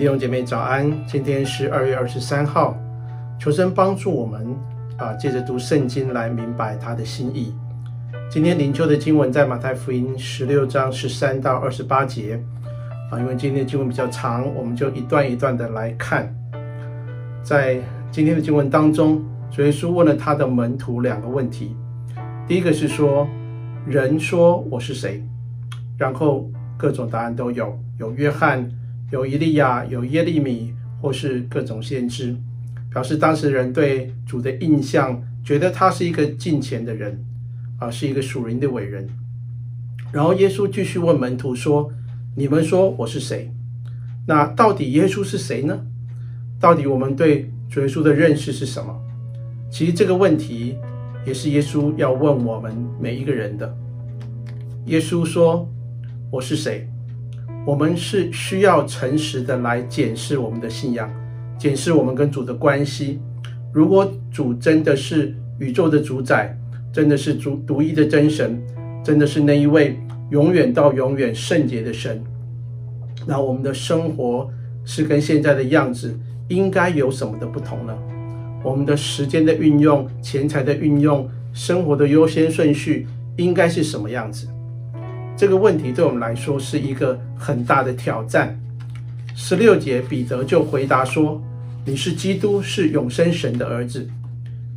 弟兄姐妹早安，今天是二月二十三号，求神帮助我们啊，借着读圣经来明白他的心意。今天灵修的经文在马太福音十六章十三到二十八节啊，因为今天的经文比较长，我们就一段一段的来看。在今天的经文当中，主耶稣问了他的门徒两个问题，第一个是说，人说我是谁？然后各种答案都有，有约翰。有以利亚，有耶利米，或是各种先知，表示当时人对主的印象，觉得他是一个敬虔的人，啊，是一个属灵的伟人。然后耶稣继续问门徒说：“你们说我是谁？那到底耶稣是谁呢？到底我们对主耶稣的认识是什么？”其实这个问题也是耶稣要问我们每一个人的。耶稣说：“我是谁？”我们是需要诚实的来检视我们的信仰，检视我们跟主的关系。如果主真的是宇宙的主宰，真的是主独一的真神，真的是那一位永远到永远圣洁的神，那我们的生活是跟现在的样子应该有什么的不同呢？我们的时间的运用、钱财的运用、生活的优先顺序应该是什么样子？这个问题对我们来说是一个很大的挑战。十六节，彼得就回答说：“你是基督，是永生神的儿子。”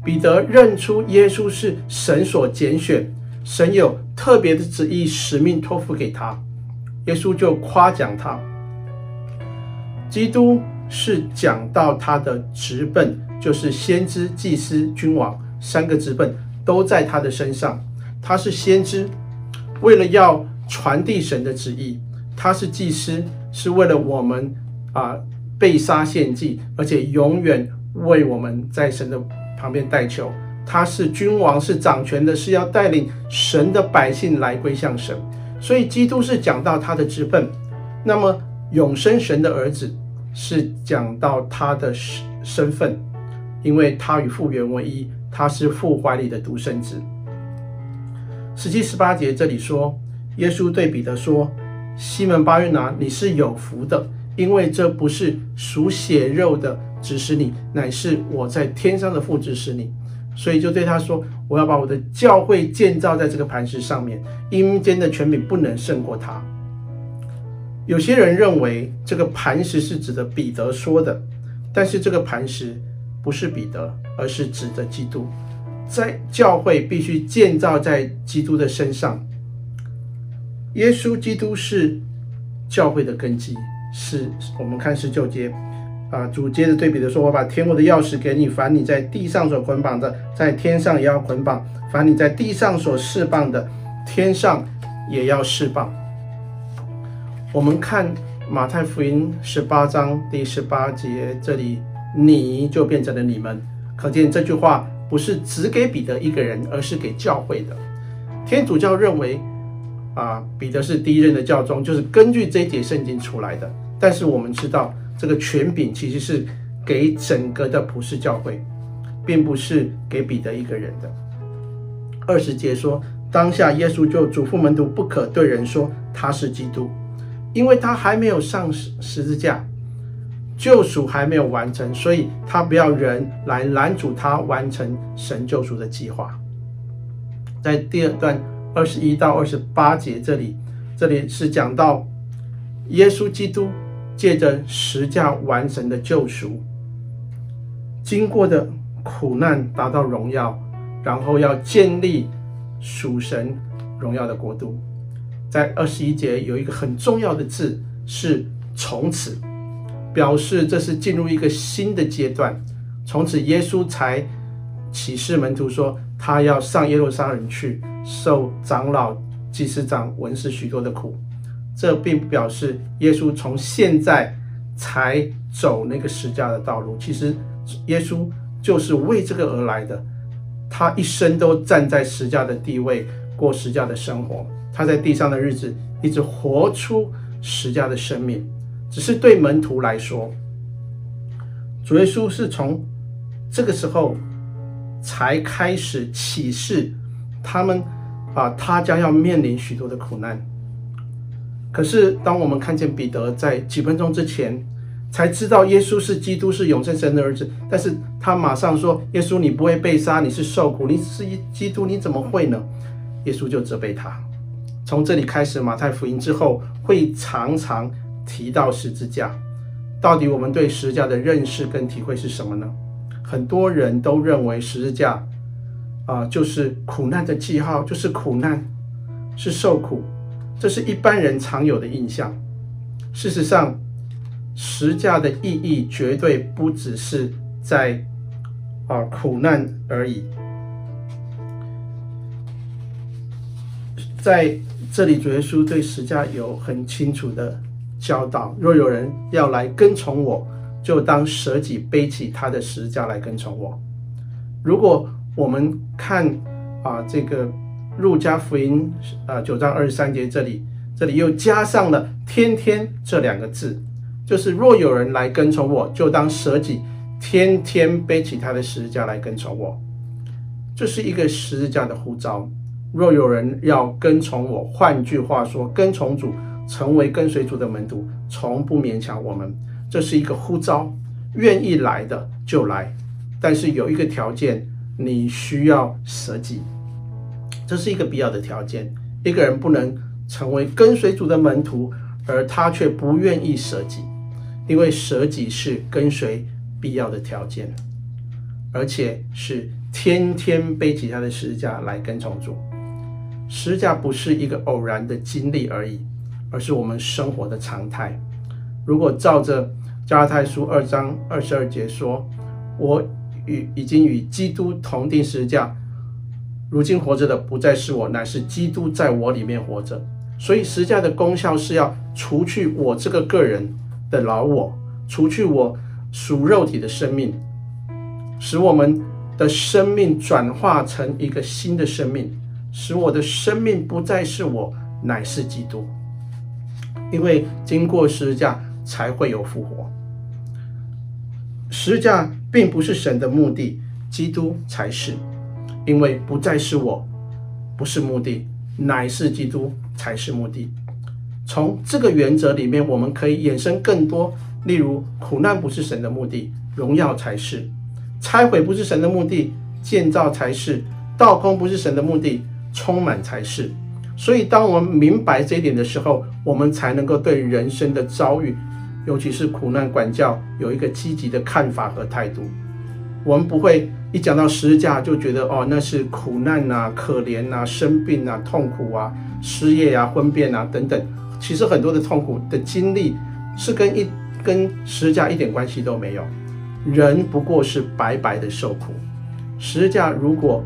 彼得认出耶稣是神所拣选，神有特别的旨意、使命托付给他。耶稣就夸奖他。基督是讲到他的职分，就是先知、祭司、君王三个职分都在他的身上。他是先知，为了要传递神的旨意，他是祭司，是为了我们啊被杀献祭，而且永远为我们在神的旁边代求。他是君王，是掌权的，是要带领神的百姓来归向神。所以基督是讲到他的职分，那么永生神的儿子是讲到他的身份，因为他与父原为一，他是父怀里的独生子。十七、十八节这里说。耶稣对彼得说：“西门巴约拿，你是有福的，因为这不是属血肉的指使你，乃是我在天上的父指使你。所以就对他说：我要把我的教会建造在这个磐石上面，阴间的权柄不能胜过他。有些人认为这个磐石是指的彼得说的，但是这个磐石不是彼得，而是指的基督，在教会必须建造在基督的身上。”耶稣基督是教会的根基，是我们看十九节啊，主接着对比的说：“我把天国的钥匙给你，凡你在地上所捆绑的，在天上也要捆绑；凡你在地上所释放的，天上也要释放。”我们看马太福音十八章第十八节，这里“你”就变成了“你们”，可见这句话不是只给彼得一个人，而是给教会的。天主教认为。啊，彼得是第一任的教宗，就是根据这一节圣经出来的。但是我们知道，这个权柄其实是给整个的普世教会，并不是给彼得一个人的。二十节说，当下耶稣就嘱咐门徒，不可对人说他是基督，因为他还没有上十字架，救赎还没有完成，所以他不要人来拦阻他完成神救赎的计划。在第二段。二十一到二十八节，这里，这里是讲到耶稣基督借着十架完成的救赎，经过的苦难达到荣耀，然后要建立属神荣耀的国度。在二十一节有一个很重要的字是“从此”，表示这是进入一个新的阶段。从此，耶稣才启示门徒说，他要上耶路撒冷去。受长老、祭司长、文士许多的苦，这并不表示耶稣从现在才走那个十架的道路。其实，耶稣就是为这个而来的。他一生都站在十架的地位，过十架的生活。他在地上的日子，一直活出十架的生命。只是对门徒来说，主耶稣是从这个时候才开始启示。他们啊，他将要面临许多的苦难。可是，当我们看见彼得在几分钟之前才知道耶稣是基督，是永生神的儿子。但是他马上说：“耶稣，你不会被杀，你是受苦，你是一基督，你怎么会呢？”耶稣就责备他。从这里开始，马太福音之后会常常提到十字架。到底我们对十字架的认识跟体会是什么呢？很多人都认为十字架啊、就是苦难的记号，就是苦难，是受苦，这是一般人常有的印象。事实上，十架的意义绝对不只是在啊、苦难而已。在这里，主耶稣对十架有很清楚的教导：若有人要来跟从我，就当舍己，背起他的十架来跟从我。如果我们看啊，这个路加福音啊九章二十三节这里，这里又加上了“天天”这两个字，就是若有人来跟从我，就当舍己，天天背起他的十字架来跟从我。这是一个十字架的呼召。若有人要跟从我，换句话说，跟从主，成为跟随主的门徒，从不勉强我们。这是一个呼召，愿意来的就来，但是有一个条件，你需要舍己，这是一个必要的条件。一个人不能成为跟随主的门徒，而他却不愿意舍己，因为舍己是跟随必要的条件，而且是天天背起他的十字架来跟从主。十字架不是一个偶然的经历而已，而是我们生活的常态。如果照着加拉太书二章二十二节说：“我与已经与基督同钉十字架，如今活着的不再是我，乃是基督在我里面活着。”所以十字架的功效是要除去我这个个人的老我，除去我属肉体的生命，使我们的生命转化成一个新的生命，使我的生命不再是我，乃是基督。因为经过十字架。才会有复活。十字架并不是神的目的，基督才是。因为不再是我，不是目的，乃是基督才是目的。从这个原则里面，我们可以衍生更多。例如，苦难不是神的目的，荣耀才是；拆毁不是神的目的，建造才是；倒空不是神的目的，充满才是。所以，当我们明白这一点的时候，我们才能够对人生的遭遇。尤其是苦难管教，有一个积极的看法和态度。我们不会一讲到十字架就觉得哦，那是苦难呐、啊、可怜呐、啊、生病啊、痛苦啊、失业啊、婚变啊等等。其实很多的痛苦的经历是跟一跟十字架一点关系都没有。人不过是白白的受苦。十字架如果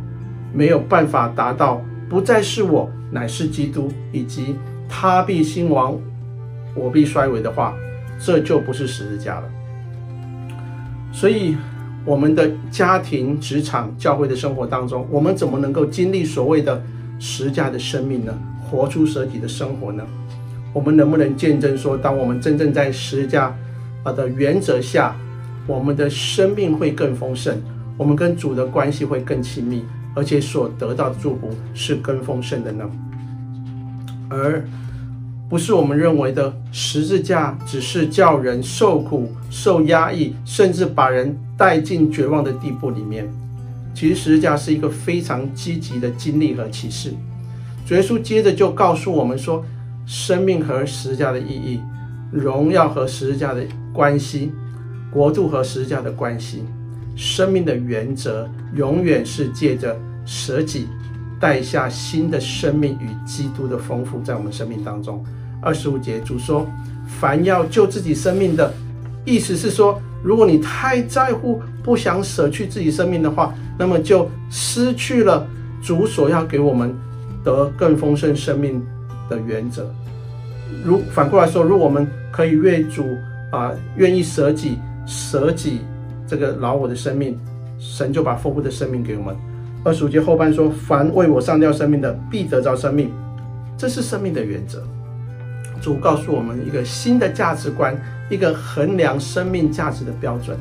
没有办法达到不再是我，乃是基督，以及他必兴亡，我必衰微的话。这就不是十字架了。所以，我们的家庭、职场、教会的生活当中，我们怎么能够经历所谓的十字架的生命呢？活出舍己的生活呢？我们能不能见证说，当我们真正在十字架啊的原则下，我们的生命会更丰盛，我们跟主的关系会更亲密，而且所得到的祝福是更丰盛的呢？而不是我们认为的十字架，只是叫人受苦、受压抑，甚至把人带进绝望的地步里面。其实十字架是一个非常积极的经历和启示。主耶稣接着就告诉我们说，生命和十字架的意义，荣耀和十字架的关系，国度和十字架的关系，生命的原则，永远是借着舍己。带下新的生命与基督的丰富在我们生命当中。二十五节，主说：“凡要救自己生命的，意思是说，如果你太在乎，不想舍去自己生命的话，那么就失去了主所要给我们得更丰盛生命的原则。如反过来说，如果我们可以为主啊，愿意舍己，舍己这个老我的生命，神就把丰富的生命给我们。”二十五节后半说：“凡为我上吊生命的，必得着生命。”这是生命的原则。主告诉我们一个新的价值观，一个衡量生命价值的标准。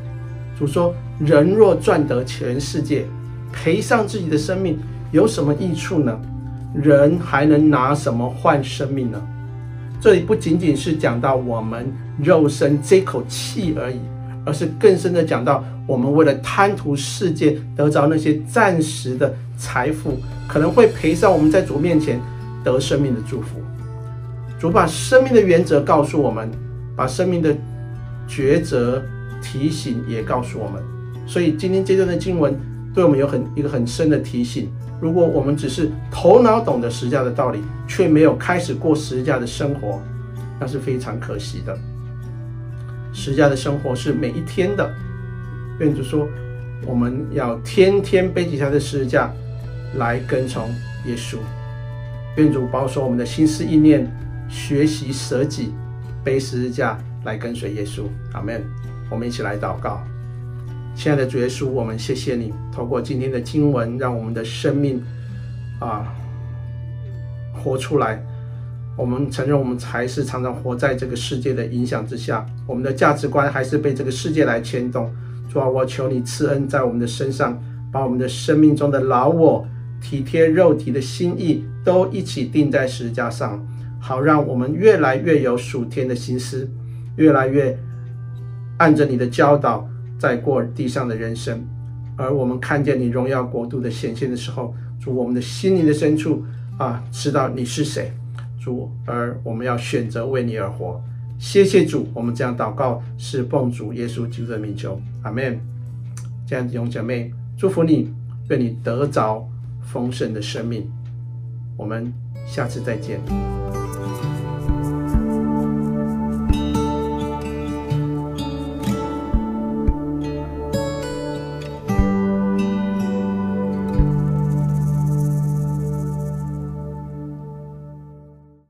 主说：“人若赚得全世界，赔上自己的生命，有什么益处呢？人还能拿什么换生命呢？”这里不仅仅是讲到我们肉身这口气而已，而是更深的讲到我们为了贪图世界得着那些暂时的财富，可能会赔上我们在主面前得生命的祝福。主把生命的原则告诉我们，把生命的抉择提醒也告诉我们。所以今天这段的经文对我们有很一个很深的提醒。如果我们只是头脑懂得十架的道理，却没有开始过十架的生活，那是非常可惜的。十架的生活是每一天的，愿主说，我们要天天背起他的十字架来跟从耶稣。愿主保守我们的心思意念，学习舍己，背十字架来跟随耶稣。阿门。我们一起来祷告。亲爱的主耶稣，我们谢谢你，透过今天的经文，让我们的生命啊活出来。我们承认，我们还是常常活在这个世界的影响之下，我们的价值观还是被这个世界来牵动。主啊，我求你赐恩在我们的身上，把我们的生命中的老我、体贴肉体的心意都一起钉在十字架上，好让我们越来越有属天的心思，越来越按着你的教导。在过地上的人生，而我们看见你荣耀国度的显现的时候，主，我们的心灵的深处啊，知道你是谁，主，而我们要选择为你而活。谢谢主，我们这样祷告是奉主耶稣基督的名求，阿门。这样弟兄姐妹，祝福你，愿你得着丰盛的生命。我们下次再见。